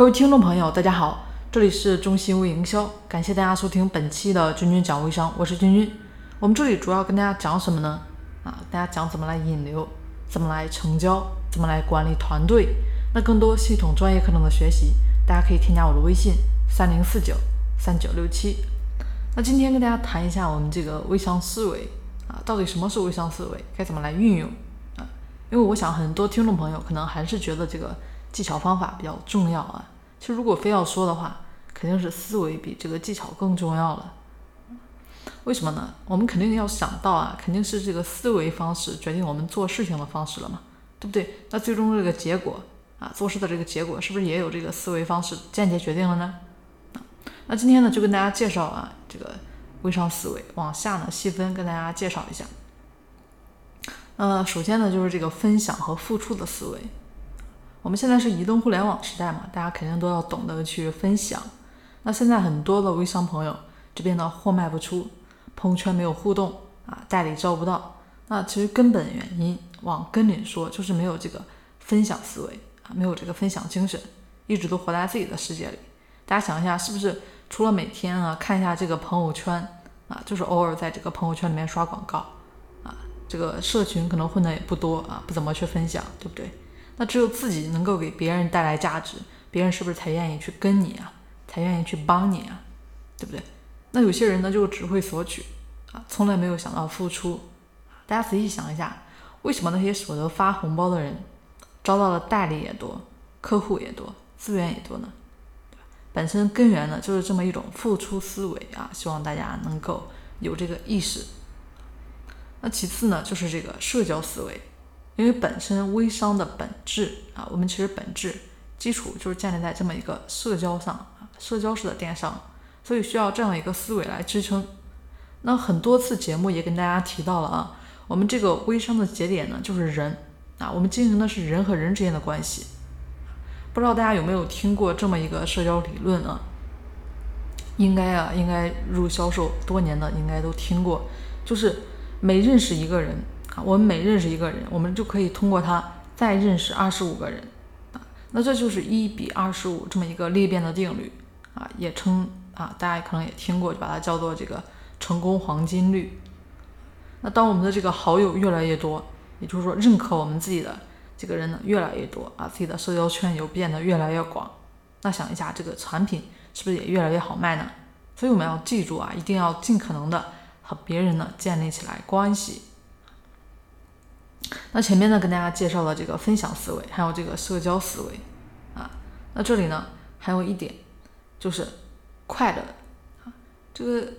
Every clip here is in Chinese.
各位听众朋友，大家好，这里是中心微营销，感谢大家收听本期的君君讲微商，我是君君。我们这里主要跟大家讲什么呢？啊，大家讲怎么来引流，怎么来成交，怎么来管理团队。那更多系统专业课程的学习，大家可以添加我的微信三零四九三九六七。那今天跟大家谈一下我们这个微商思维啊，到底什么是微商思维，该怎么来运用啊？因为我想很多听众朋友可能还是觉得这个。技巧方法比较重要啊，其实如果非要说的话，肯定是思维比这个技巧更重要了。为什么呢？我们肯定要想到啊，肯定是这个思维方式决定我们做事情的方式了嘛，对不对？那最终这个结果啊，做事的这个结果是不是也有这个思维方式间接决定了呢？那今天呢，就跟大家介绍啊，这个微商思维，往下呢细分跟大家介绍一下。呃，首先呢，就是这个分享和付出的思维。我们现在是移动互联网时代嘛，大家肯定都要懂得去分享。那现在很多的微商朋友这边呢货卖不出，朋友圈没有互动啊，代理招不到。那其实根本原因往根里说，就是没有这个分享思维啊，没有这个分享精神，一直都活在自己的世界里。大家想一下，是不是除了每天啊看一下这个朋友圈啊，就是偶尔在这个朋友圈里面刷广告啊，这个社群可能混的也不多啊，不怎么去分享，对不对？那只有自己能够给别人带来价值，别人是不是才愿意去跟你啊？才愿意去帮你啊？对不对？那有些人呢，就只会索取啊，从来没有想到付出。大家仔细想一下，为什么那些舍得发红包的人，招到的代理也多，客户也多，资源也多呢？本身根源呢，就是这么一种付出思维啊。希望大家能够有这个意识。那其次呢，就是这个社交思维。因为本身微商的本质啊，我们其实本质基础就是建立在这么一个社交上啊，社交式的电商，所以需要这样一个思维来支撑。那很多次节目也跟大家提到了啊，我们这个微商的节点呢就是人啊，我们经营的是人和人之间的关系。不知道大家有没有听过这么一个社交理论啊？应该啊，应该入销售多年的应该都听过，就是每认识一个人。啊，我们每认识一个人，我们就可以通过他再认识二十五个人，啊，那这就是一比二十五这么一个裂变的定律，啊，也称啊，大家可能也听过，就把它叫做这个成功黄金律。那当我们的这个好友越来越多，也就是说认可我们自己的这个人呢越来越多，啊，自己的社交圈又变得越来越广，那想一下这个产品是不是也越来越好卖呢？所以我们要记住啊，一定要尽可能的和别人呢建立起来关系。那前面呢，跟大家介绍了这个分享思维，还有这个社交思维，啊，那这里呢还有一点，就是快乐，啊，这个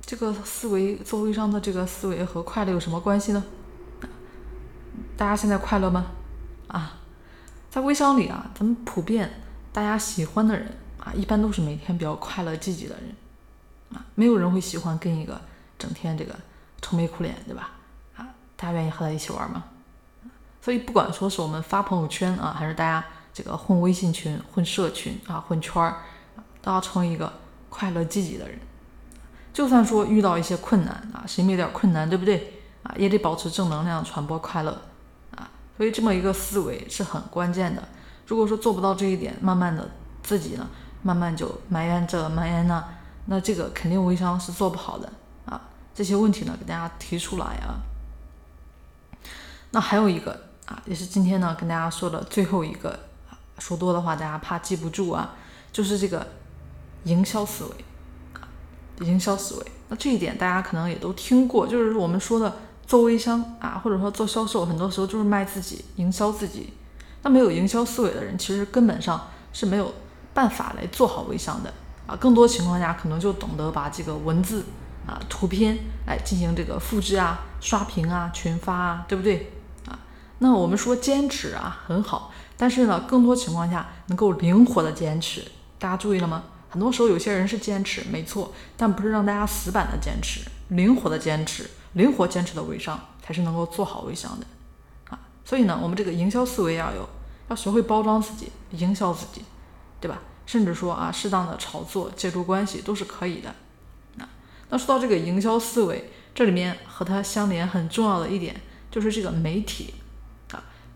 这个思维做微商的这个思维和快乐有什么关系呢？大家现在快乐吗？啊，在微商里啊，咱们普遍大家喜欢的人啊，一般都是每天比较快乐积极的人，啊，没有人会喜欢跟一个整天这个愁眉苦脸，对吧？大家愿意和他一起玩吗？所以不管说是我们发朋友圈啊，还是大家这个混微信群、混社群啊、混圈儿，都要成为一个快乐积极的人。就算说遇到一些困难啊，谁没有点困难，对不对啊？也得保持正能量，传播快乐啊。所以这么一个思维是很关键的。如果说做不到这一点，慢慢的自己呢，慢慢就埋怨这埋怨那，那这个肯定微商是做不好的啊。这些问题呢，给大家提出来啊。那还有一个啊，也是今天呢跟大家说的最后一个，说多的话大家怕记不住啊，就是这个营销思维啊，营销思维。那这一点大家可能也都听过，就是我们说的做微商啊，或者说做销售，很多时候就是卖自己，营销自己。那没有营销思维的人，其实根本上是没有办法来做好微商的啊。更多情况下，可能就懂得把这个文字啊、图片来进行这个复制啊、刷屏啊、群发啊，对不对？那我们说坚持啊很好，但是呢，更多情况下能够灵活的坚持，大家注意了吗？很多时候有些人是坚持，没错，但不是让大家死板的坚持，灵活的坚持，灵活坚持的微商才是能够做好微商的啊。所以呢，我们这个营销思维要有，要学会包装自己，营销自己，对吧？甚至说啊，适当的炒作，借助关系都是可以的啊。那说到这个营销思维，这里面和它相连很重要的一点就是这个媒体。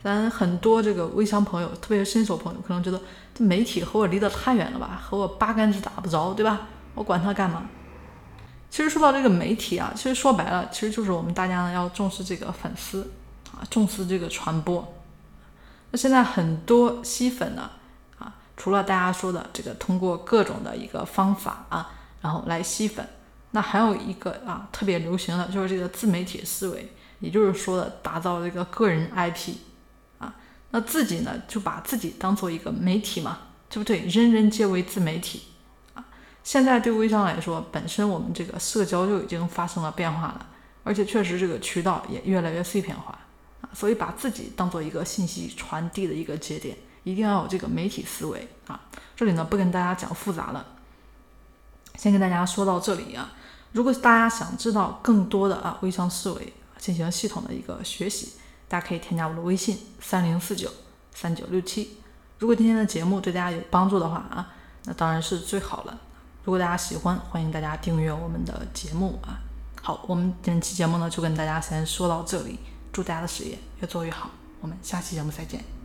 咱很多这个微商朋友，特别是新手朋友，可能觉得这媒体和我离得太远了吧，和我八竿子打不着，对吧？我管它干嘛？其实说到这个媒体啊，其实说白了，其实就是我们大家呢要重视这个粉丝啊，重视这个传播。那现在很多吸粉呢，啊，除了大家说的这个通过各种的一个方法啊，然后来吸粉，那还有一个啊特别流行的就是这个自媒体思维，也就是说的打造这个个人 IP，那自己呢就把自己当做一个媒体嘛，对不对？人人皆为自媒体。啊现在对微商来说，本身我们这个社交就已经发生了变化了，而且确实这个渠道也越来越碎片化啊，所以把自己当做一个信息传递的一个节点，一定要有这个媒体思维啊。这里呢不跟大家讲复杂了，先跟大家说到这里啊。如果大家想知道更多的啊微商思维进行系统的一个学习，大家可以添加我的微信三零四九三九六七。如果今天的节目对大家有帮助的话啊，那当然是最好了。如果大家喜欢，欢迎大家订阅我们的节目啊！好，我们本期节目呢就跟大家先说到这里，祝大家的事业越做越好，我们下期节目再见。